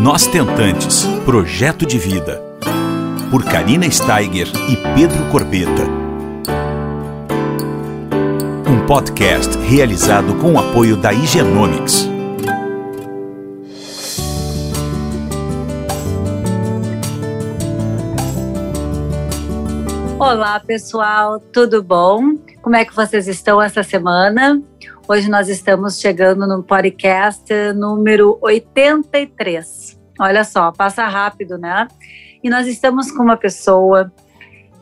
Nós Tentantes Projeto de Vida. Por Karina Steiger e Pedro Corbeta. Um podcast realizado com o apoio da Higienomics. Olá, pessoal, tudo bom? Como é que vocês estão essa semana? Hoje nós estamos chegando no podcast número 83. Olha só, passa rápido, né? E nós estamos com uma pessoa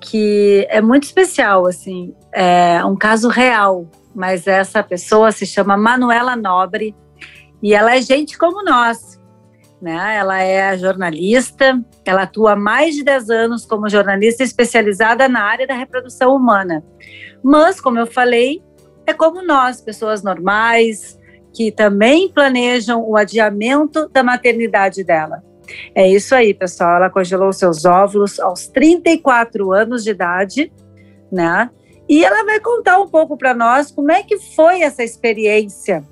que é muito especial, assim, é um caso real, mas essa pessoa se chama Manuela Nobre e ela é gente como nós, né? Ela é jornalista, ela atua há mais de 10 anos como jornalista especializada na área da reprodução humana. Mas, como eu falei, é como nós, pessoas normais, que também planejam o adiamento da maternidade dela. É isso aí, pessoal. Ela congelou seus óvulos aos 34 anos de idade, né? E ela vai contar um pouco para nós como é que foi essa experiência.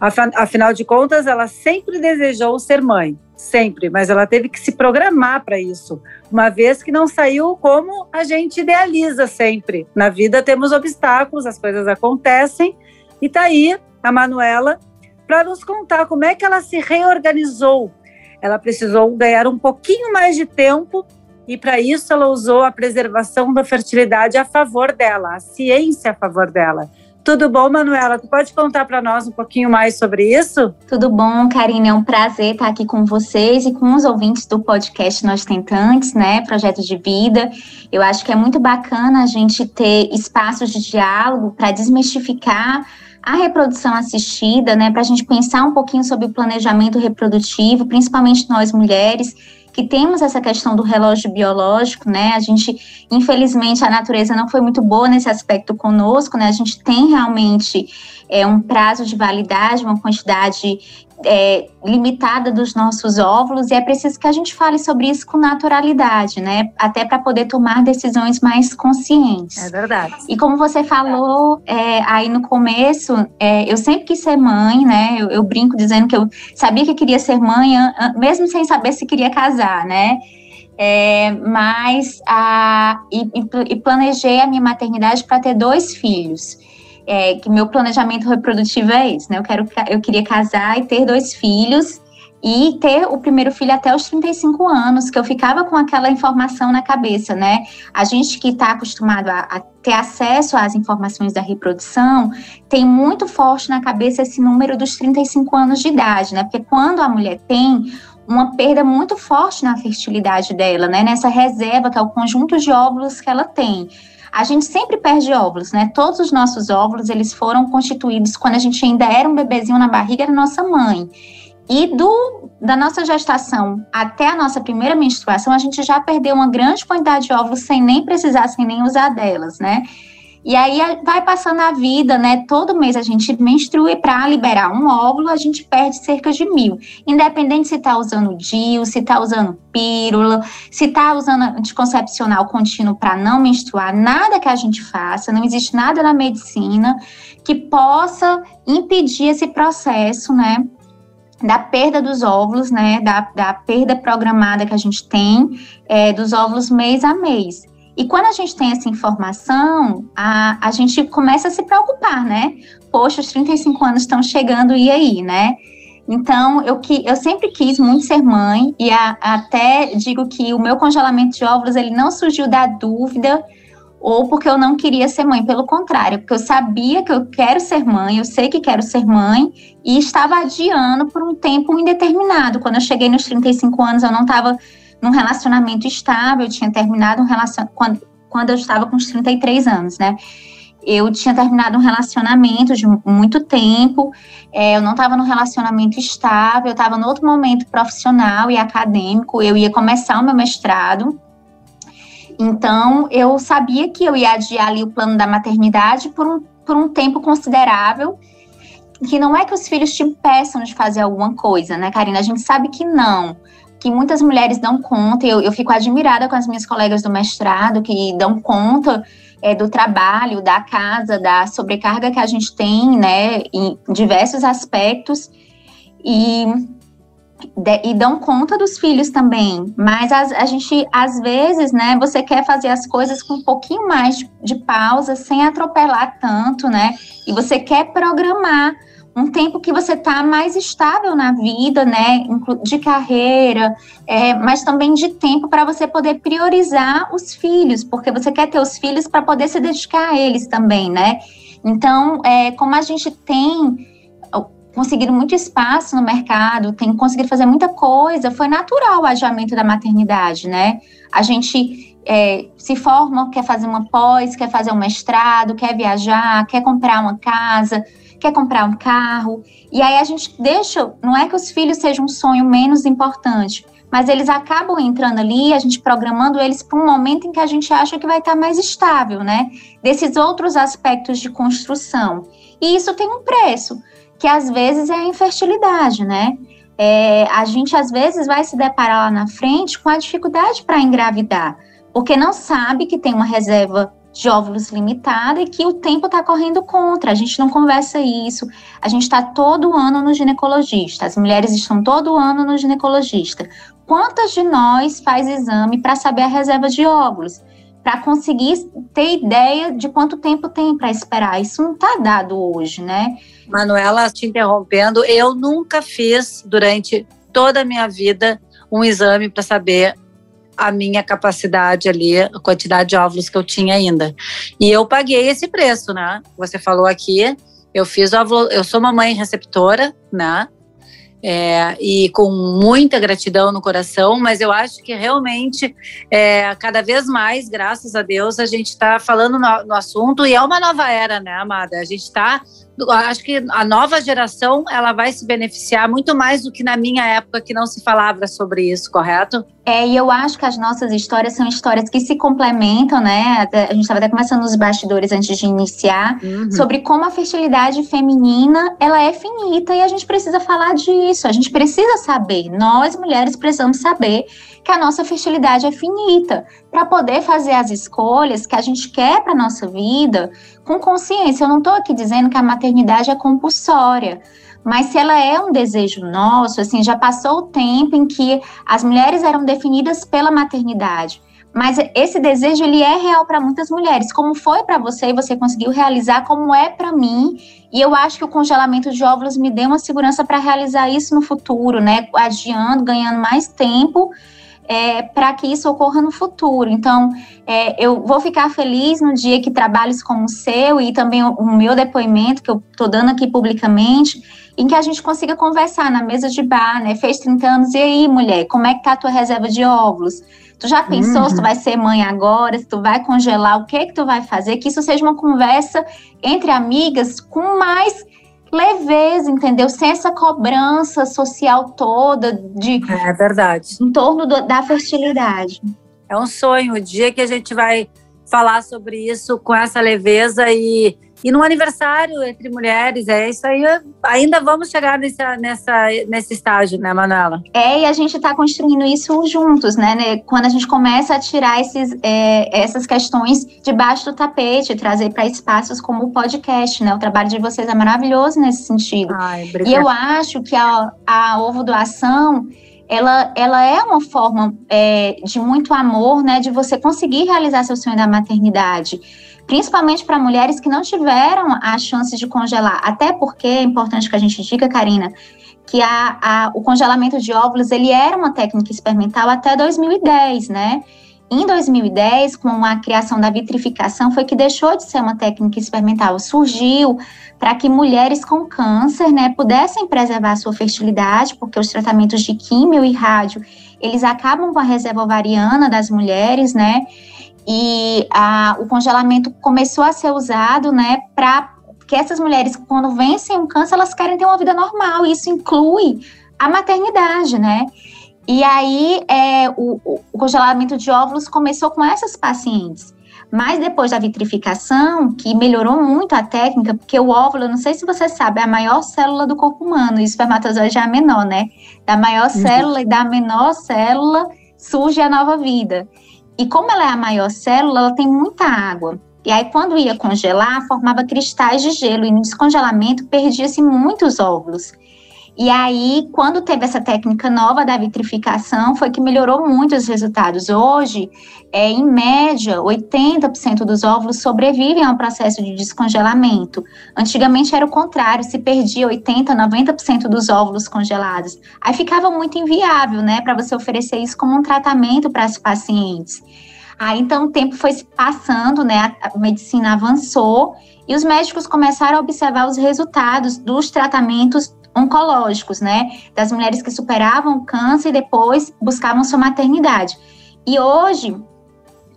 Afinal de contas, ela sempre desejou ser mãe sempre, mas ela teve que se programar para isso, uma vez que não saiu como a gente idealiza sempre. Na vida temos obstáculos, as coisas acontecem, e tá aí a Manuela para nos contar como é que ela se reorganizou. Ela precisou ganhar um pouquinho mais de tempo e para isso ela usou a preservação da fertilidade a favor dela, a ciência a favor dela. Tudo bom, Manuela? Tu pode contar para nós um pouquinho mais sobre isso? Tudo bom, Karine. É um prazer estar aqui com vocês e com os ouvintes do podcast Nós Tentantes, né? Projeto de Vida. Eu acho que é muito bacana a gente ter espaços de diálogo para desmistificar a reprodução assistida, né? Para a gente pensar um pouquinho sobre o planejamento reprodutivo, principalmente nós mulheres que temos essa questão do relógio biológico, né? A gente, infelizmente, a natureza não foi muito boa nesse aspecto conosco, né? A gente tem realmente é, um prazo de validade, uma quantidade é, limitada dos nossos óvulos e é preciso que a gente fale sobre isso com naturalidade, né? Até para poder tomar decisões mais conscientes. É verdade. E como você falou é, aí no começo, é, eu sempre quis ser mãe, né? Eu, eu, brinco dizendo que eu sabia que queria ser mãe, mesmo sem saber se queria casar, né? É, mas a, e, e planejei a minha maternidade para ter dois filhos é, que meu planejamento reprodutivo é esse, né? Eu, quero, eu queria casar e ter dois filhos e ter o primeiro filho até os 35 anos, que eu ficava com aquela informação na cabeça, né? A gente que está acostumado a, a, ter acesso às informações da reprodução tem muito forte na cabeça esse número dos 35 anos de idade, né? Porque quando a mulher tem uma perda muito forte na fertilidade dela, né? Nessa reserva, que é o conjunto de óvulos que ela tem a gente sempre perde óvulos, né? Todos os nossos óvulos, eles foram constituídos quando a gente ainda era um bebezinho na barriga da nossa mãe. E do, da nossa gestação até a nossa primeira menstruação, a gente já perdeu uma grande quantidade de óvulos sem nem precisar, sem nem usar delas, né? E aí vai passando a vida, né? Todo mês a gente menstrua e para liberar um óvulo a gente perde cerca de mil. Independente se está usando DIU, se está usando pílula, se está usando anticoncepcional contínuo para não menstruar, nada que a gente faça, não existe nada na medicina que possa impedir esse processo, né? da perda dos óvulos, né, da, da perda programada que a gente tem é, dos óvulos mês a mês. E quando a gente tem essa informação, a, a gente começa a se preocupar, né? Poxa, os 35 anos estão chegando, e aí, né? Então, eu, que, eu sempre quis muito ser mãe, e a, até digo que o meu congelamento de óvulos, ele não surgiu da dúvida, ou porque eu não queria ser mãe, pelo contrário, porque eu sabia que eu quero ser mãe, eu sei que quero ser mãe, e estava adiando por um tempo indeterminado. Quando eu cheguei nos 35 anos, eu não estava num relacionamento estável, eu tinha terminado um relacionamento quando, quando eu estava com os 33 anos, né? Eu tinha terminado um relacionamento de muito tempo, é, eu não estava num relacionamento estável, eu estava em outro momento profissional e acadêmico, eu ia começar o meu mestrado, então eu sabia que eu ia adiar ali o plano da maternidade por um, por um tempo considerável, que não é que os filhos te impeçam de fazer alguma coisa, né, Karina? A gente sabe que não que muitas mulheres dão conta, eu, eu fico admirada com as minhas colegas do mestrado que dão conta é, do trabalho, da casa, da sobrecarga que a gente tem, né, em diversos aspectos. E de, e dão conta dos filhos também. Mas a, a, gente, às vezes, né, você quer fazer as coisas com um pouquinho mais de, de pausa, sem atropelar tanto, né? E você quer programar um tempo que você está mais estável na vida, né, de carreira, é, mas também de tempo para você poder priorizar os filhos, porque você quer ter os filhos para poder se dedicar a eles também, né? Então, é, como a gente tem conseguido muito espaço no mercado, tem conseguido fazer muita coisa, foi natural o adiamento da maternidade, né? A gente é, se forma, quer fazer uma pós, quer fazer um mestrado, quer viajar, quer comprar uma casa, quer comprar um carro. E aí a gente deixa, não é que os filhos sejam um sonho menos importante, mas eles acabam entrando ali, a gente programando eles para um momento em que a gente acha que vai estar mais estável, né? Desses outros aspectos de construção. E isso tem um preço, que às vezes é a infertilidade, né? É, a gente às vezes vai se deparar lá na frente com a dificuldade para engravidar, porque não sabe que tem uma reserva de óvulos limitada e que o tempo está correndo contra. A gente não conversa isso. A gente está todo ano no ginecologista. As mulheres estão todo ano no ginecologista. Quantas de nós faz exame para saber a reserva de óvulos? Para conseguir ter ideia de quanto tempo tem para esperar. Isso não está dado hoje, né? Manuela, te interrompendo, eu nunca fiz durante toda a minha vida um exame para saber a minha capacidade ali, a quantidade de óvulos que eu tinha ainda. E eu paguei esse preço, né? Você falou aqui, eu fiz óvulo, eu sou uma mãe receptora, né? É, e com muita gratidão no coração, mas eu acho que realmente, é, cada vez mais, graças a Deus, a gente está falando no, no, assunto e é uma nova era, né, amada? A gente está acho que a nova geração ela vai se beneficiar muito mais do que na minha época que não se falava sobre isso, correto? É, e eu acho que as nossas histórias são histórias que se complementam, né? A gente estava até começando nos bastidores antes de iniciar, uhum. sobre como a fertilidade feminina ela é finita e a gente precisa falar disso. A gente precisa saber, nós mulheres precisamos saber que a nossa fertilidade é finita para poder fazer as escolhas que a gente quer para nossa vida com consciência. Eu não estou aqui dizendo que a maternidade é compulsória, mas se ela é um desejo nosso, assim, já passou o tempo em que as mulheres eram definidas pela maternidade. Mas esse desejo ele é real para muitas mulheres, como foi para você e você conseguiu realizar, como é para mim. E eu acho que o congelamento de óvulos me deu uma segurança para realizar isso no futuro, né? Adiando, ganhando mais tempo é, para que isso ocorra no futuro. Então, é, eu vou ficar feliz no dia que trabalhos como o seu e também o, o meu depoimento, que eu estou dando aqui publicamente, em que a gente consiga conversar na mesa de bar, né? Fez 30 anos, e aí, mulher, como é que tá a tua reserva de óvulos? Tu já pensou uhum. se tu vai ser mãe agora, se tu vai congelar, o que que tu vai fazer? Que isso seja uma conversa entre amigas com mais leveza, entendeu? Sem essa cobrança social toda de É verdade. Em torno do, da fertilidade. É um sonho o dia que a gente vai falar sobre isso com essa leveza e e no aniversário entre mulheres, é isso aí. Ainda vamos chegar nessa, nessa, nesse estágio, né, Manuela? É, e a gente está construindo isso juntos, né, né? Quando a gente começa a tirar esses, é, essas questões debaixo do tapete, trazer para espaços como o podcast, né? O trabalho de vocês é maravilhoso nesse sentido. Ai, e eu acho que a, a ovo doação ela, ela é uma forma é, de muito amor, né, de você conseguir realizar seu sonho da maternidade principalmente para mulheres que não tiveram a chance de congelar. Até porque é importante que a gente diga, Karina, que a, a, o congelamento de óvulos ele era uma técnica experimental até 2010, né? Em 2010, com a criação da vitrificação, foi que deixou de ser uma técnica experimental. Surgiu para que mulheres com câncer né, pudessem preservar sua fertilidade, porque os tratamentos de químio e rádio, eles acabam com a reserva ovariana das mulheres, né? E a, o congelamento começou a ser usado, né, para que essas mulheres, quando vencem um câncer, elas querem ter uma vida normal. Isso inclui a maternidade, né? E aí, é, o, o congelamento de óvulos começou com essas pacientes. Mas depois da vitrificação, que melhorou muito a técnica, porque o óvulo, não sei se você sabe, é a maior célula do corpo humano, e o espermatozoide é a menor, né? Da maior uhum. célula e da menor célula surge a nova vida. E como ela é a maior célula, ela tem muita água. E aí, quando ia congelar, formava cristais de gelo, e no descongelamento perdia-se muitos óvulos. E aí, quando teve essa técnica nova da vitrificação, foi que melhorou muito os resultados. Hoje, é, em média, 80% dos óvulos sobrevivem ao processo de descongelamento. Antigamente era o contrário, se perdia 80%, 90% dos óvulos congelados. Aí ficava muito inviável, né, para você oferecer isso como um tratamento para as pacientes. Aí então o tempo foi se passando, né? A medicina avançou e os médicos começaram a observar os resultados dos tratamentos oncológicos, né? Das mulheres que superavam o câncer e depois buscavam sua maternidade. E hoje,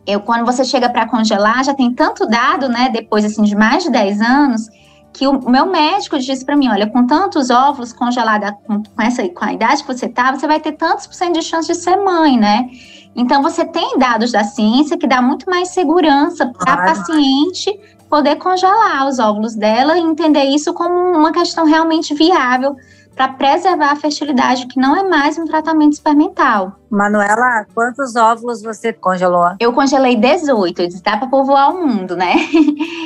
eu, quando você chega para congelar, já tem tanto dado, né? Depois assim, de mais de 10 anos, que o meu médico disse para mim: olha, com tantos óvulos congelados, com, com, essa, com a idade que você tá, você vai ter tantos por cento de chance de ser mãe, né? Então, você tem dados da ciência que dá muito mais segurança para a claro. paciente poder congelar os óvulos dela e entender isso como uma questão realmente viável para preservar a fertilidade, que não é mais um tratamento experimental. Manuela, quantos óvulos você congelou? Eu congelei 18, dá para povoar o mundo, né?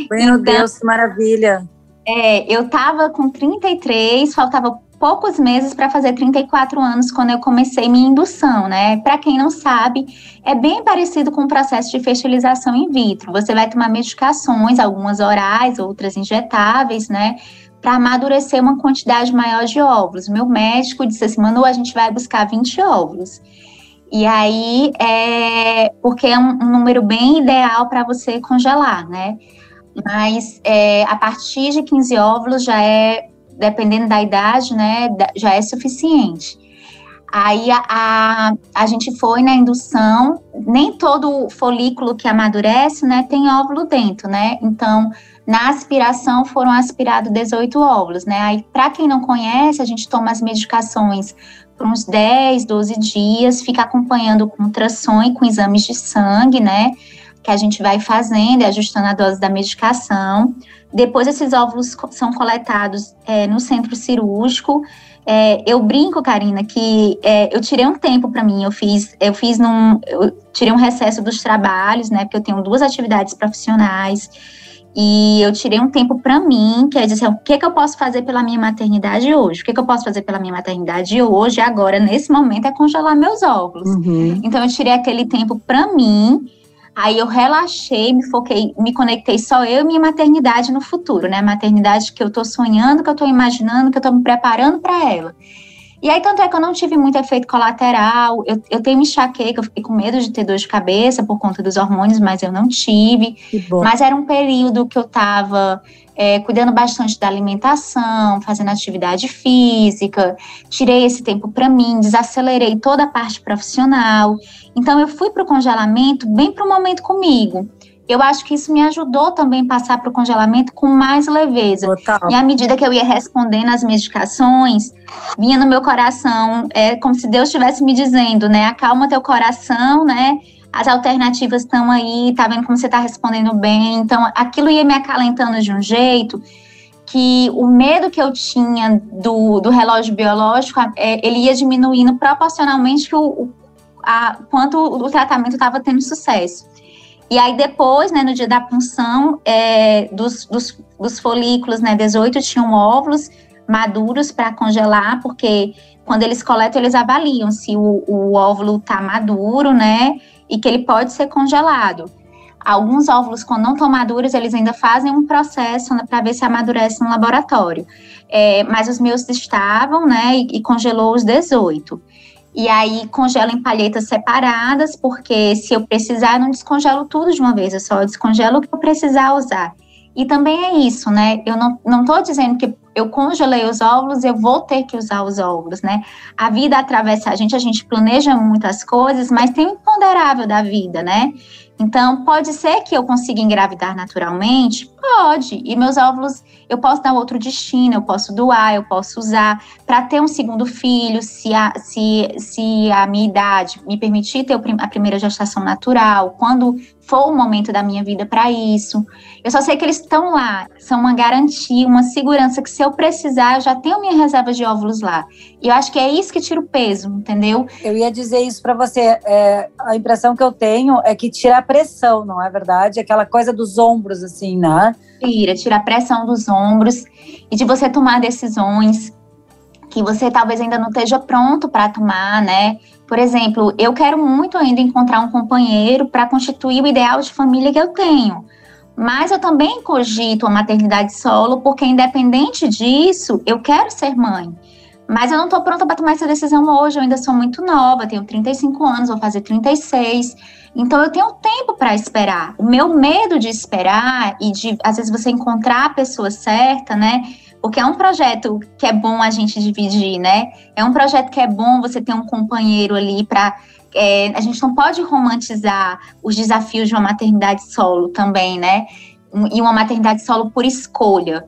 Meu então, Deus, que maravilha! É, eu tava com 33, faltava poucos meses para fazer 34 anos quando eu comecei minha indução, né? Para quem não sabe, é bem parecido com o processo de fertilização in vitro. Você vai tomar medicações, algumas orais, outras injetáveis, né? Para amadurecer uma quantidade maior de óvulos. Meu médico disse assim: Manu, a gente vai buscar 20 óvulos. E aí, é, porque é um, um número bem ideal para você congelar, né? Mas é, a partir de 15 óvulos já é dependendo da idade, né, já é suficiente. Aí a, a, a, gente foi na indução, nem todo folículo que amadurece, né, tem óvulo dentro, né? Então, na aspiração foram aspirados 18 óvulos, né? Aí, para quem não conhece, a gente toma as medicações por uns 10, 12 dias, fica acompanhando com ultrassom e com exames de sangue, né? Que a gente vai fazendo e ajustando a dose da medicação. Depois, esses óvulos são coletados é, no centro cirúrgico. É, eu brinco, Karina, que é, eu tirei um tempo para mim. Eu fiz, eu fiz num, eu tirei um recesso dos trabalhos, né? Porque eu tenho duas atividades profissionais e eu tirei um tempo para mim, que é dizer, o que, que eu posso fazer pela minha maternidade hoje? O que, que eu posso fazer pela minha maternidade hoje, agora, nesse momento, é congelar meus óvulos. Uhum. Então, eu tirei aquele tempo para mim Aí eu relaxei, me foquei, me conectei só eu e minha maternidade no futuro, né? Maternidade que eu tô sonhando, que eu tô imaginando, que eu tô me preparando para ela. E aí, tanto é que eu não tive muito efeito colateral, eu, eu tenho enxaqueca, eu fiquei com medo de ter dor de cabeça por conta dos hormônios, mas eu não tive. Mas era um período que eu tava é, cuidando bastante da alimentação, fazendo atividade física, tirei esse tempo para mim, desacelerei toda a parte profissional. Então, eu fui para o congelamento bem para o momento comigo. Eu acho que isso me ajudou também a passar para o congelamento com mais leveza. Total. E à medida que eu ia respondendo as medicações, vinha no meu coração, é como se Deus estivesse me dizendo, né? Acalma teu coração, né? as alternativas estão aí, tá vendo como você está respondendo bem. Então, aquilo ia me acalentando de um jeito que o medo que eu tinha do, do relógio biológico, é, ele ia diminuindo proporcionalmente que o, a, quanto o tratamento estava tendo sucesso. E aí depois, né, no dia da punção, é, dos, dos, dos folículos, né, 18 tinham óvulos maduros para congelar, porque quando eles coletam, eles avaliam se o, o óvulo está maduro, né, e que ele pode ser congelado. Alguns óvulos, quando não estão maduros, eles ainda fazem um processo né, para ver se amadurece no laboratório. É, mas os meus estavam, né, e, e congelou os 18. E aí congelo em palhetas separadas, porque se eu precisar, eu não descongelo tudo de uma vez, eu só descongelo o que eu precisar usar. E também é isso, né? Eu não, não tô dizendo que eu congelei os óvulos, eu vou ter que usar os óvulos, né? A vida atravessa a gente, a gente planeja muitas coisas, mas tem um imponderável da vida, né? Então, pode ser que eu consiga engravidar naturalmente? Pode. E meus óvulos, eu posso dar outro destino, eu posso doar, eu posso usar para ter um segundo filho, se a, se, se a minha idade me permitir ter a primeira gestação natural, quando for o momento da minha vida para isso. Eu só sei que eles estão lá, são uma garantia, uma segurança que se eu precisar, eu já tenho minha reserva de óvulos lá. E eu acho que é isso que tira o peso, entendeu? Eu ia dizer isso para você. É, a impressão que eu tenho é que tira a pressão, não é verdade? Aquela coisa dos ombros, assim, né? Tira, tira a pressão dos ombros e de você tomar decisões que você talvez ainda não esteja pronto para tomar, né? Por exemplo, eu quero muito ainda encontrar um companheiro para constituir o ideal de família que eu tenho. Mas eu também cogito a maternidade solo, porque independente disso, eu quero ser mãe. Mas eu não estou pronta para tomar essa decisão hoje, eu ainda sou muito nova, tenho 35 anos, vou fazer 36. Então eu tenho tempo para esperar. O meu medo de esperar e de às vezes você encontrar a pessoa certa, né? Porque é um projeto que é bom a gente dividir, né? É um projeto que é bom você ter um companheiro ali para é, a gente não pode romantizar os desafios de uma maternidade solo também, né? E uma maternidade solo por escolha.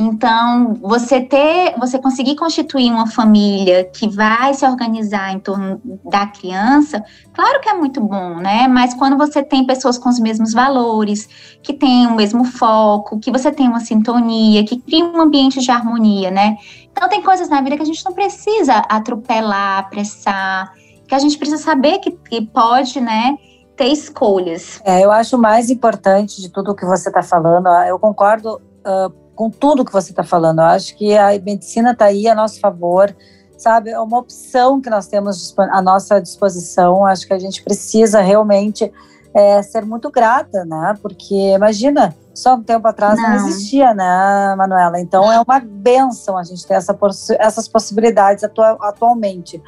Então, você ter, você conseguir constituir uma família que vai se organizar em torno da criança, claro que é muito bom, né? Mas quando você tem pessoas com os mesmos valores, que têm o mesmo foco, que você tem uma sintonia, que cria um ambiente de harmonia, né? Então, tem coisas na vida que a gente não precisa atropelar, apressar, que a gente precisa saber que, que pode, né? Ter escolhas. É, eu acho mais importante de tudo o que você está falando, eu concordo. Uh, com tudo que você está falando. Eu acho que a medicina está aí a nosso favor, sabe? É uma opção que nós temos à nossa disposição. Acho que a gente precisa realmente é, ser muito grata, né? Porque imagina, só um tempo atrás não, não existia, né, Manuela? Então é uma benção a gente ter essa, essas possibilidades atualmente.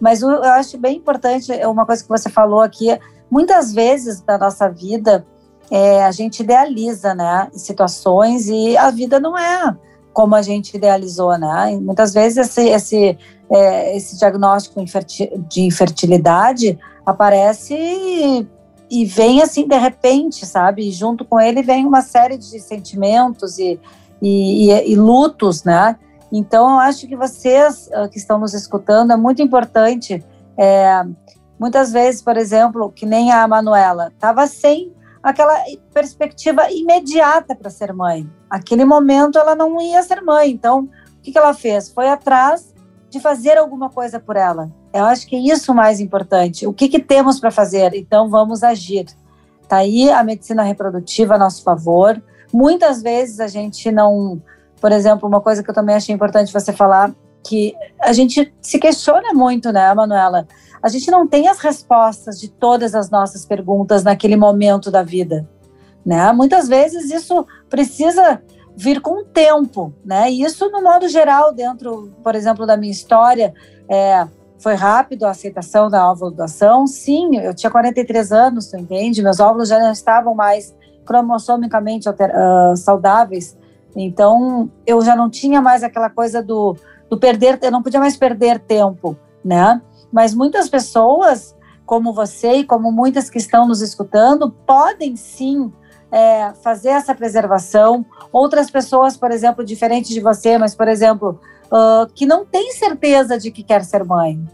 Mas eu acho bem importante uma coisa que você falou aqui. Muitas vezes na nossa vida é, a gente idealiza, né, situações e a vida não é como a gente idealizou, né? E muitas vezes esse, esse, é, esse diagnóstico de infertilidade aparece e, e vem assim de repente, sabe? E junto com ele vem uma série de sentimentos e, e, e, e lutos, né? Então, eu acho que vocês uh, que estão nos escutando, é muito importante. É, muitas vezes, por exemplo, que nem a Manuela, estava sem aquela perspectiva imediata para ser mãe. Aquele momento ela não ia ser mãe. Então, o que, que ela fez? Foi atrás de fazer alguma coisa por ela. Eu acho que é isso mais importante. O que, que temos para fazer? Então, vamos agir. Tá aí a medicina reprodutiva a nosso favor. Muitas vezes a gente não, por exemplo, uma coisa que eu também achei importante você falar, que a gente se questiona muito, né, Manuela? A gente não tem as respostas de todas as nossas perguntas naquele momento da vida, né? Muitas vezes isso precisa vir com o tempo, né? E isso no modo geral dentro, por exemplo, da minha história, é, foi rápido a aceitação da óvulo doação. Sim, eu tinha 43 anos, tu entende? Meus óvulos já não estavam mais cromossomicamente uh, saudáveis. Então, eu já não tinha mais aquela coisa do, do perder, eu não podia mais perder tempo, né? Mas muitas pessoas, como você e como muitas que estão nos escutando, podem sim é, fazer essa preservação. Outras pessoas, por exemplo, diferente de você, mas, por exemplo, uh, que não tem certeza de que quer ser mãe.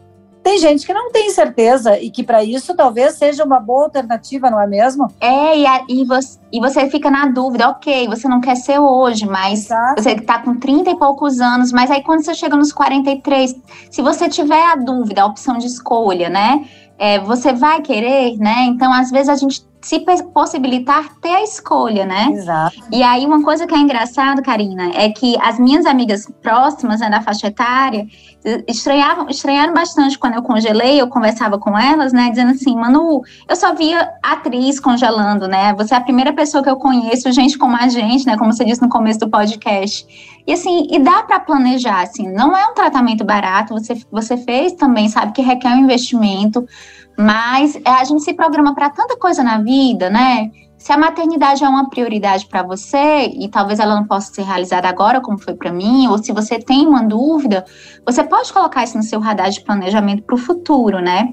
Tem gente que não tem certeza e que para isso talvez seja uma boa alternativa, não é mesmo? É, e, a, e, você, e você fica na dúvida, ok, você não quer ser hoje, mas Exato. você está com 30 e poucos anos, mas aí quando você chega nos 43, se você tiver a dúvida, a opção de escolha, né? É, você vai querer, né? Então, às vezes, a gente se possibilitar ter a escolha, né? Exato. E aí, uma coisa que é engraçado, Karina, é que as minhas amigas próximas né, da faixa etária estranhavam, estranharam bastante quando eu congelei, eu conversava com elas, né, dizendo assim, Manu, eu só via atriz congelando, né? Você é a primeira pessoa que eu conheço, gente como a gente, né? Como você disse no começo do podcast. E assim, e dá para planejar, assim, não é um tratamento barato, você, você fez também, sabe, que requer um investimento. Mas é, a gente se programa para tanta coisa na vida, né? Se a maternidade é uma prioridade para você e talvez ela não possa ser realizada agora, como foi para mim, ou se você tem uma dúvida, você pode colocar isso no seu radar de planejamento para o futuro, né?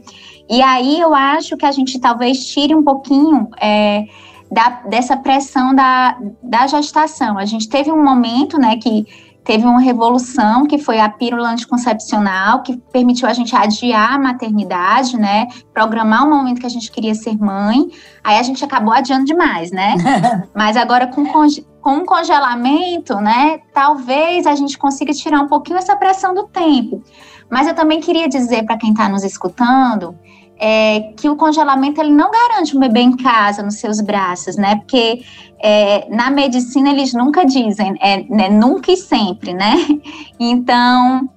E aí eu acho que a gente talvez tire um pouquinho é, da, dessa pressão da, da gestação. A gente teve um momento, né, que teve uma revolução que foi a pílula anticoncepcional, que permitiu a gente adiar a maternidade, né? Programar o momento que a gente queria ser mãe. Aí a gente acabou adiando demais, né? Mas agora com, com o congelamento, né? Talvez a gente consiga tirar um pouquinho essa pressão do tempo. Mas eu também queria dizer para quem está nos escutando é, que o congelamento ele não garante um bebê em casa, nos seus braços, né? Porque é, na medicina eles nunca dizem, é, né, nunca e sempre, né? Então,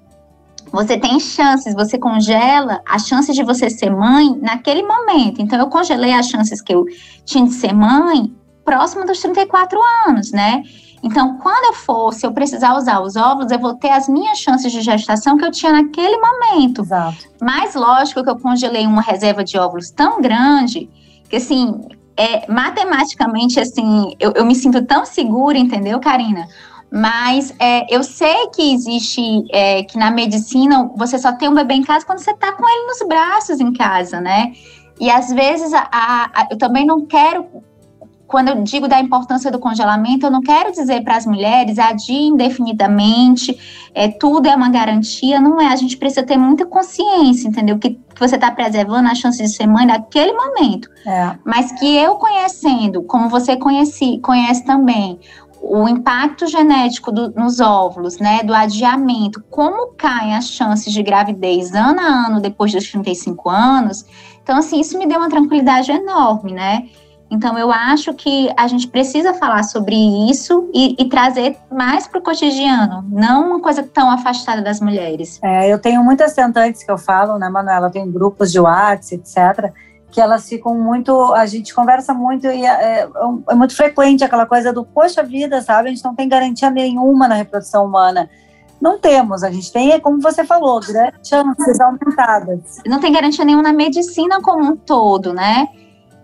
você tem chances, você congela as chances de você ser mãe naquele momento. Então, eu congelei as chances que eu tinha de ser mãe próximo dos 34 anos, né? Então, quando eu for, se eu precisar usar os óvulos, eu vou ter as minhas chances de gestação que eu tinha naquele momento. Exato. Mas, lógico que eu congelei uma reserva de óvulos tão grande que, assim, é, matematicamente, assim, eu, eu me sinto tão segura, entendeu, Karina? Mas é, eu sei que existe, é, que na medicina você só tem um bebê em casa quando você está com ele nos braços em casa, né? E às vezes a, a, eu também não quero, quando eu digo da importância do congelamento, eu não quero dizer para as mulheres adie indefinidamente, é, tudo é uma garantia, não é. A gente precisa ter muita consciência, entendeu? Que, que você está preservando a chance de ser mãe naquele momento. É. Mas que eu conhecendo, como você conheci, conhece também, o impacto genético do, nos óvulos, né, do adiamento, como caem as chances de gravidez ano a ano depois dos 35 anos. Então, assim, isso me deu uma tranquilidade enorme, né? Então, eu acho que a gente precisa falar sobre isso e, e trazer mais para o cotidiano, não uma coisa tão afastada das mulheres. É, eu tenho muitas tentantes que eu falo, né, Manuela? Eu tenho grupos de WhatsApp, etc que elas ficam muito, a gente conversa muito e é, é, é, muito frequente aquela coisa do poxa vida, sabe? A gente não tem garantia nenhuma na reprodução humana. Não temos, a gente tem, é como você falou, grandes chances aumentadas. Não tem garantia nenhuma na medicina como um todo, né?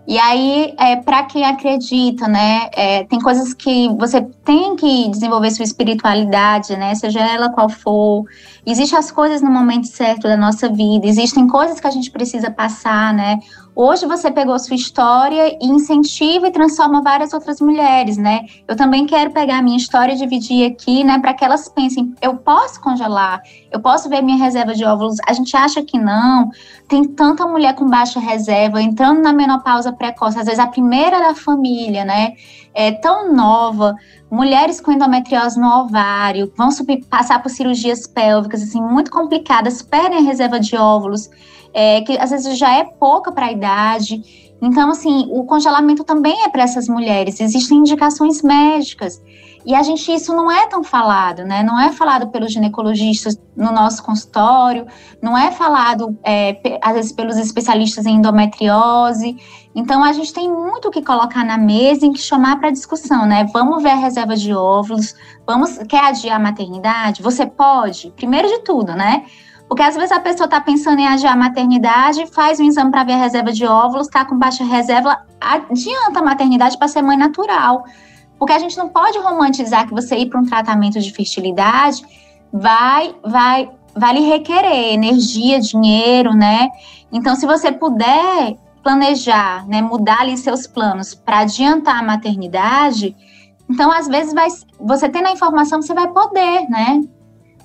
E aí, é, para quem acredita, né, é, tem coisas que você tem que desenvolver sua espiritualidade, né, seja ela qual for. Existem as coisas no momento certo da nossa vida, existem coisas que a gente precisa passar, né. Hoje você pegou sua história e incentiva e transforma várias outras mulheres, né? Eu também quero pegar a minha história e dividir aqui, né, para que elas pensem, eu posso congelar, eu posso ver minha reserva de óvulos. A gente acha que não. Tem tanta mulher com baixa reserva entrando na menopausa precoce, às vezes a primeira da família, né? É tão nova, mulheres com endometriose no ovário, vão subir, passar por cirurgias pélvicas assim muito complicadas, perdem a reserva de óvulos é, que às vezes já é pouca para a idade. Então, assim, o congelamento também é para essas mulheres. Existem indicações médicas. E a gente, isso não é tão falado, né? Não é falado pelos ginecologistas no nosso consultório, não é falado, é, às vezes, pelos especialistas em endometriose. Então, a gente tem muito que colocar na mesa e que chamar para discussão, né? Vamos ver a reserva de óvulos, vamos, quer adiar a maternidade? Você pode? Primeiro de tudo, né? Porque às vezes a pessoa está pensando em adiar a maternidade, faz um exame para ver a reserva de óvulos, está com baixa reserva, adianta a maternidade para ser mãe natural. Porque a gente não pode romantizar que você ir para um tratamento de fertilidade vai, vai, vai lhe requerer energia, dinheiro, né? Então, se você puder planejar, né, mudar ali seus planos para adiantar a maternidade, então às vezes vai, você tendo a informação, você vai poder, né?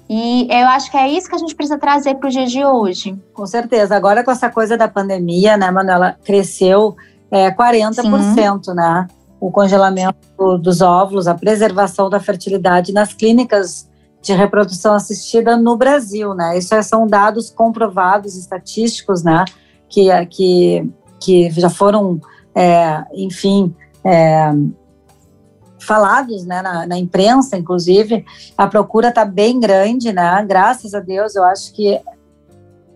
E eu acho que é isso que a gente precisa trazer para o dia de hoje. Com certeza. Agora, com essa coisa da pandemia, né, Manuela, cresceu é, 40%, Sim. né? O congelamento dos óvulos, a preservação da fertilidade nas clínicas de reprodução assistida no Brasil, né? Isso é, são dados comprovados, estatísticos, né? Que, que, que já foram, é, enfim, é, falados né, na, na, imprensa, inclusive, a procura está bem grande, né? Graças a Deus, eu acho que,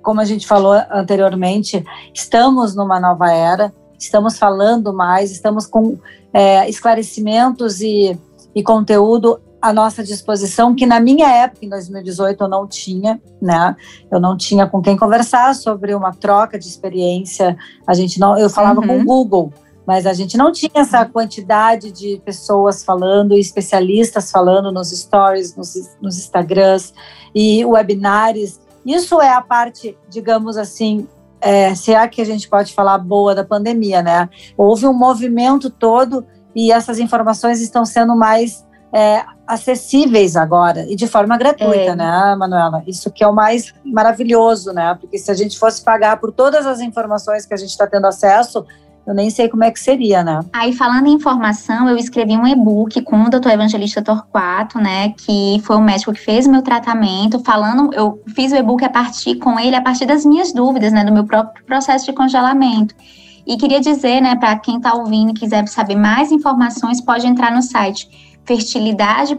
como a gente falou anteriormente, estamos numa nova era, estamos falando mais, estamos com é, esclarecimentos e, e conteúdo à nossa disposição, que na minha época, em 2018, eu não tinha, né? Eu não tinha com quem conversar sobre uma troca de experiência. A gente não, eu falava uhum. com o Google, mas a gente não tinha essa quantidade de pessoas falando, especialistas falando nos stories, nos, nos Instagrams e webinários. Isso é a parte, digamos assim, é, se é que a gente pode falar boa da pandemia, né? Houve um movimento todo e essas informações estão sendo mais é, acessíveis agora e de forma gratuita, é. né, Manuela? Isso que é o mais maravilhoso, né? Porque se a gente fosse pagar por todas as informações que a gente está tendo acesso, eu nem sei como é que seria, né? Aí, falando em informação, eu escrevi um e-book com o doutor Evangelista Torquato, né, que foi o médico que fez meu tratamento, falando, eu fiz o e-book a partir com ele, a partir das minhas dúvidas, né, do meu próprio processo de congelamento. E queria dizer, né, para quem está ouvindo e quiser saber mais informações, pode entrar no site fertilidade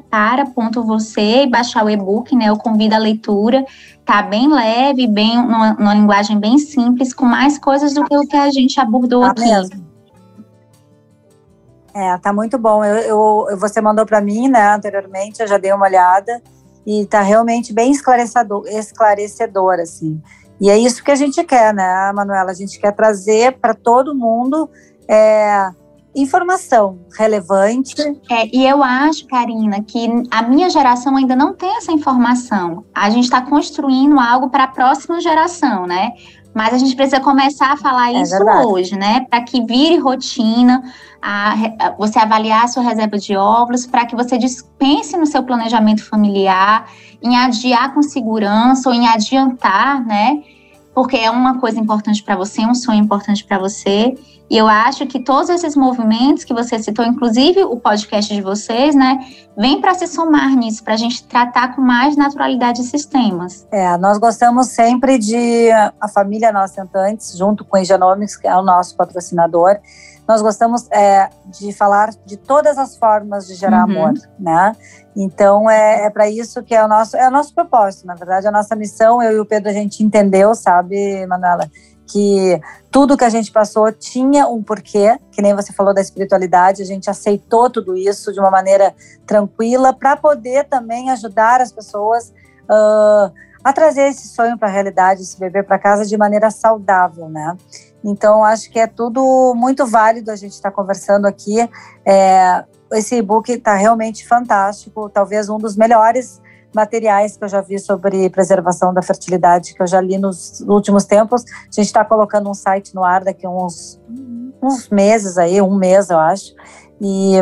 e baixar o e-book, né? Eu convido a leitura. Tá bem leve, bem numa, numa, linguagem bem simples, com mais coisas do que o que a gente abordou tá aqui. Mesmo. É, tá muito bom. Eu, eu você mandou para mim, né, anteriormente, eu já dei uma olhada e tá realmente bem esclarecedor, esclarecedor assim. E é isso que a gente quer, né, Manuela? A gente quer trazer para todo mundo é, informação relevante. É, e eu acho, Karina, que a minha geração ainda não tem essa informação. A gente está construindo algo para a próxima geração, né? Mas a gente precisa começar a falar é isso verdade. hoje, né? Para que vire rotina, a, a, você avaliar a sua reserva de óvulos, para que você dispense no seu planejamento familiar, em adiar com segurança ou em adiantar, né? Porque é uma coisa importante para você, um sonho importante para você. E eu acho que todos esses movimentos que você citou, inclusive o podcast de vocês, né, vem para se somar nisso, para a gente tratar com mais naturalidade esses temas. É, nós gostamos sempre de a família Nós Tentantes, junto com o Genomics, que é o nosso patrocinador, nós gostamos é, de falar de todas as formas de gerar uhum. amor, né? Então é, é para isso que é o nosso é o nosso propósito, na verdade, a nossa missão. Eu e o Pedro a gente entendeu, sabe, Manuela, que tudo que a gente passou tinha um porquê, que nem você falou da espiritualidade, a gente aceitou tudo isso de uma maneira tranquila para poder também ajudar as pessoas uh, a trazer esse sonho para a realidade, esse bebê para casa de maneira saudável, né? Então, acho que é tudo muito válido a gente estar tá conversando aqui. É, esse e-book está realmente fantástico, talvez um dos melhores materiais que eu já vi sobre preservação da fertilidade, que eu já li nos últimos tempos. A gente está colocando um site no ar daqui uns, uns meses aí, um mês, eu acho. E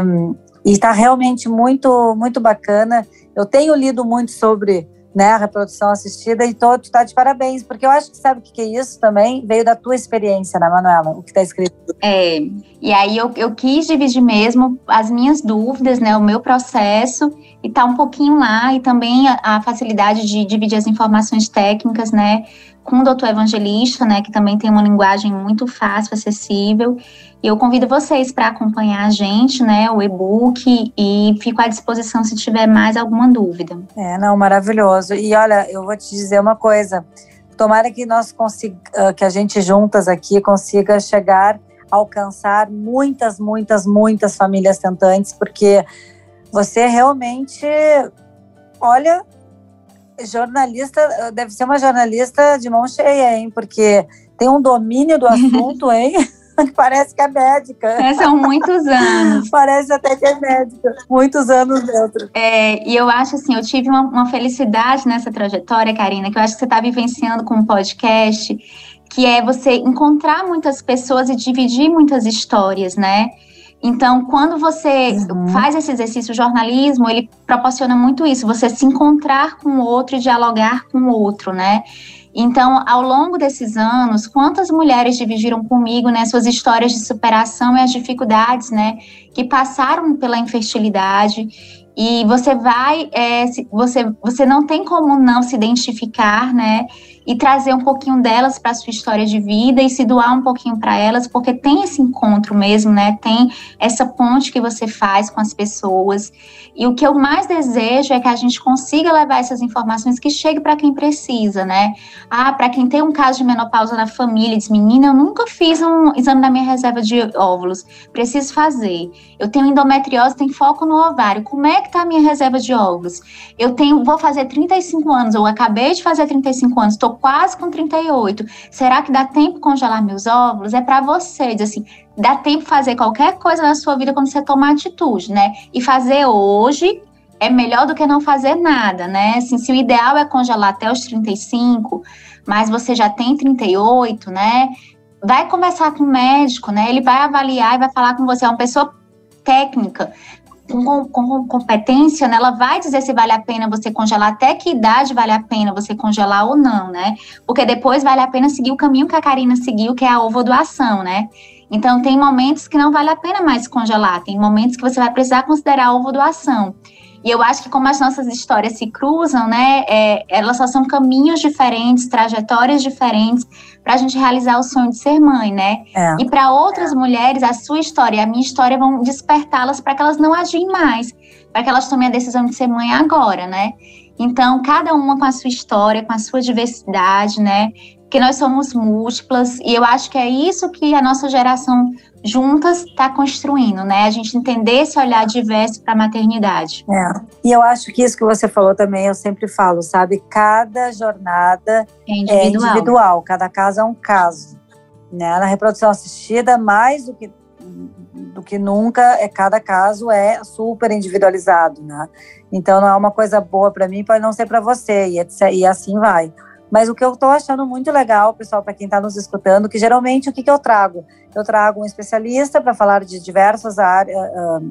está realmente muito, muito bacana. Eu tenho lido muito sobre né, a reprodução assistida e todo está de parabéns, porque eu acho que sabe o que é isso também? Veio da tua experiência, né, Manuela? O que está escrito. É, e aí eu, eu quis dividir mesmo as minhas dúvidas, né, o meu processo, e tá um pouquinho lá, e também a, a facilidade de dividir as informações técnicas, né, com o doutor evangelista, né, que também tem uma linguagem muito fácil, acessível. E eu convido vocês para acompanhar a gente, né, o e-book, e fico à disposição se tiver mais alguma dúvida. É, não, maravilhoso. E olha, eu vou te dizer uma coisa. Tomara que nós consiga, ah, que a gente juntas aqui consiga chegar alcançar muitas, muitas, muitas famílias tentantes, porque você realmente, olha, jornalista, deve ser uma jornalista de mão cheia, hein? Porque tem um domínio do assunto, hein? Parece que é médica. É, são muitos anos. Parece até que é médica. Muitos anos dentro. É, e eu acho assim, eu tive uma, uma felicidade nessa trajetória, Karina, que eu acho que você está vivenciando com o um podcast, que é você encontrar muitas pessoas e dividir muitas histórias, né? Então, quando você uhum. faz esse exercício, o jornalismo, ele proporciona muito isso, você se encontrar com o outro e dialogar com o outro, né? Então, ao longo desses anos, quantas mulheres dividiram comigo né, suas histórias de superação e as dificuldades, né, que passaram pela infertilidade e você vai, é, você, você não tem como não se identificar, né? E trazer um pouquinho delas para a sua história de vida e se doar um pouquinho para elas, porque tem esse encontro mesmo, né? Tem essa ponte que você faz com as pessoas. E o que eu mais desejo é que a gente consiga levar essas informações que chegue para quem precisa, né? Ah, para quem tem um caso de menopausa na família, diz: menina, eu nunca fiz um exame da minha reserva de óvulos, preciso fazer. Eu tenho endometriose, tem foco no ovário. Como é que está a minha reserva de óvulos? Eu tenho, vou fazer 35 anos, eu acabei de fazer 35 anos, estou quase com 38. Será que dá tempo congelar meus óvulos? É para você, diz assim, dá tempo fazer qualquer coisa na sua vida quando você tomar atitude, né? E fazer hoje é melhor do que não fazer nada, né? Assim, se o ideal é congelar até os 35, mas você já tem 38, né? Vai conversar com o médico, né? Ele vai avaliar e vai falar com você. É uma pessoa técnica, com, com, competência, né, ela vai dizer se vale a pena você congelar, até que idade vale a pena você congelar ou não, né? Porque depois vale a pena seguir o caminho que a Karina seguiu, que é a ovodoação, né? Então, tem momentos que não vale a pena mais congelar, tem momentos que você vai precisar considerar a ovodoação. E eu acho que como as nossas histórias se cruzam, né, é, elas só são caminhos diferentes, trajetórias diferentes para a gente realizar o sonho de ser mãe, né? É. E para outras mulheres, a sua história e a minha história vão despertá-las para que elas não agiem mais, para que elas tomem a decisão de ser mãe agora, né? Então, cada uma com a sua história, com a sua diversidade, né? Porque nós somos múltiplas e eu acho que é isso que a nossa geração juntas está construindo, né? A gente entender esse olhar diverso para a maternidade. É. E eu acho que isso que você falou também, eu sempre falo, sabe? Cada jornada é individual, é individual cada caso é um caso. Né? Na reprodução assistida, mais do que do que nunca, é cada caso é super individualizado, né? Então não é uma coisa boa para mim, pode não ser para você e, e assim vai. Mas o que eu estou achando muito legal, pessoal, para quem está nos escutando, que geralmente o que, que eu trago? Eu trago um especialista para falar de diversas áreas, uh,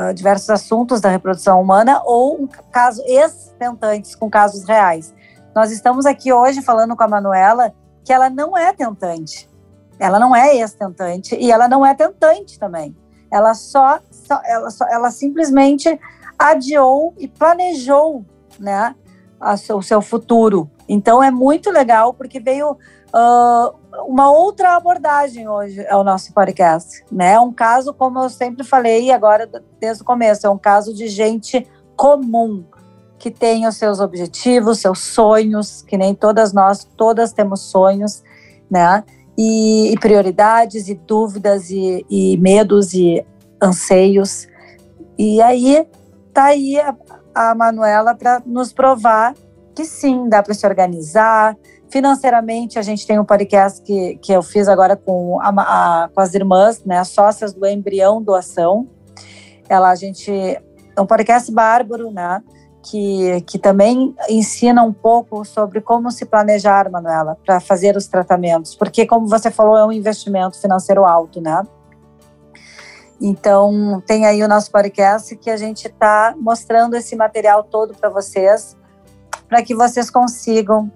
uh, diversos assuntos da reprodução humana ou um caso ex-tentantes com casos reais. Nós estamos aqui hoje falando com a Manuela que ela não é tentante, ela não é ex-tentante e ela não é tentante também. Ela só, só, ela, só, ela simplesmente adiou e planejou, né, a, o seu futuro então é muito legal porque veio uh, uma outra abordagem hoje ao nosso podcast, né? Um caso, como eu sempre falei agora desde o começo, é um caso de gente comum que tem os seus objetivos, seus sonhos, que nem todas nós, todas temos sonhos, né? E, e prioridades e dúvidas e, e, medos e anseios. E aí tá aí a, a Manuela para nos provar que sim, dá para se organizar. Financeiramente, a gente tem um podcast que, que eu fiz agora com, a, a, com as irmãs, né, as sócias do Embrião Doação. Ela, a gente, é um podcast bárbaro, né, que, que também ensina um pouco sobre como se planejar, Manuela, para fazer os tratamentos. Porque, como você falou, é um investimento financeiro alto, né? Então, tem aí o nosso podcast que a gente está mostrando esse material todo para vocês para que vocês consigam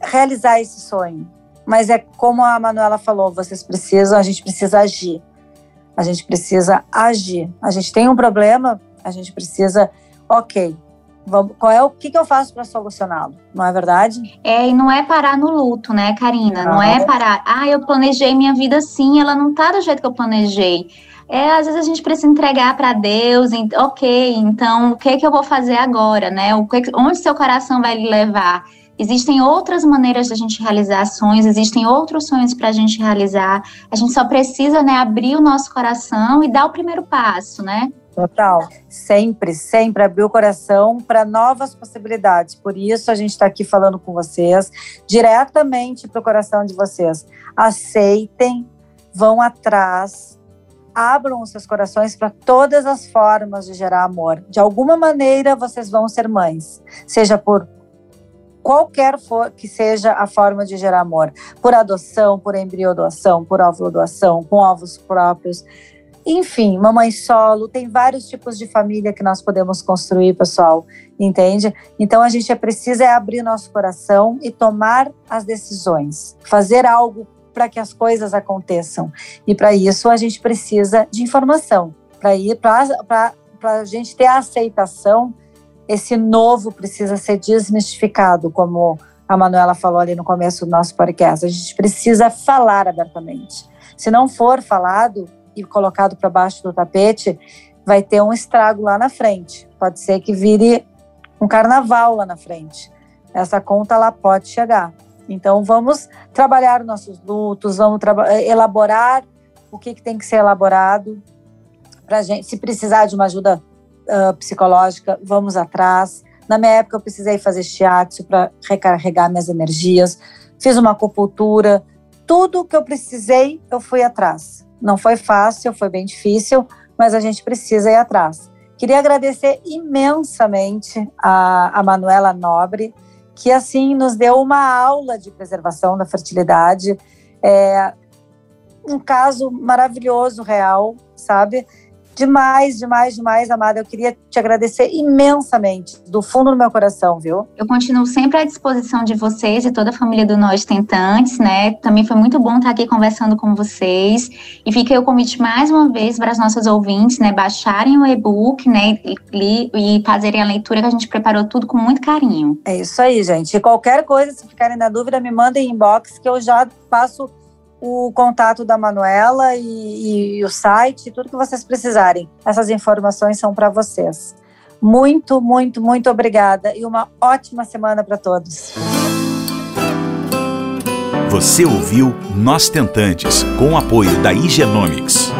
realizar esse sonho. Mas é como a Manuela falou, vocês precisam, a gente precisa agir. A gente precisa agir. A gente tem um problema, a gente precisa, ok, vamos, qual é o que, que eu faço para solucioná-lo? Não é verdade? É, e não é parar no luto, né, Karina? Não, não é parar, ah, eu planejei minha vida assim, ela não tá do jeito que eu planejei é, às vezes a gente precisa entregar para Deus, ok, então o que, é que eu vou fazer agora, né? O que, onde seu coração vai lhe levar? Existem outras maneiras de a gente realizar sonhos, existem outros sonhos para a gente realizar. A gente só precisa, né, abrir o nosso coração e dar o primeiro passo, né? Total. Sempre, sempre abrir o coração para novas possibilidades. Por isso a gente está aqui falando com vocês, diretamente para o coração de vocês. Aceitem, vão atrás, abram os seus corações para todas as formas de gerar amor. De alguma maneira vocês vão ser mães, seja por qualquer for que seja a forma de gerar amor, por adoção, por embrião doação, por óvulo doação, com ovos próprios. Enfim, mamãe solo, tem vários tipos de família que nós podemos construir, pessoal, entende? Então a gente precisa é abrir nosso coração e tomar as decisões, fazer algo para que as coisas aconteçam. E para isso a gente precisa de informação. Para ir para a gente ter a aceitação, esse novo precisa ser desmistificado, como a Manuela falou ali no começo do nosso podcast. A gente precisa falar abertamente. Se não for falado e colocado para baixo do tapete, vai ter um estrago lá na frente. Pode ser que vire um carnaval lá na frente. Essa conta lá pode chegar. Então, vamos trabalhar nossos lutos, vamos elaborar o que, que, tem que ser elaborado para gente. Se precisar de uma ajuda uh, psicológica, vamos atrás. Na minha época, eu precisei fazer shiatsu para recarregar minhas energias. Fiz uma acupuntura. Tudo que eu precisei, eu fui atrás. Não foi fácil, foi bem difícil, mas a gente precisa ir atrás. Queria agradecer imensamente a, a Manuela Nobre, que assim nos deu uma aula de preservação da fertilidade. É um caso maravilhoso, real, sabe? Demais, demais, demais, amada. Eu queria te agradecer imensamente, do fundo do meu coração, viu? Eu continuo sempre à disposição de vocês e toda a família do Nós Tentantes, né? Também foi muito bom estar aqui conversando com vocês. E fica o convite mais uma vez para as nossas ouvintes, né? Baixarem o e-book, né? E, e fazerem a leitura, que a gente preparou tudo com muito carinho. É isso aí, gente. E qualquer coisa, se ficarem na dúvida, me mandem inbox que eu já passo o contato da Manuela e, e, o site, tudo que vocês precisarem. Essas informações são para vocês. Muito, muito, muito obrigada e uma ótima semana para todos. Você ouviu Nós Tentantes, com o apoio da Igenomics.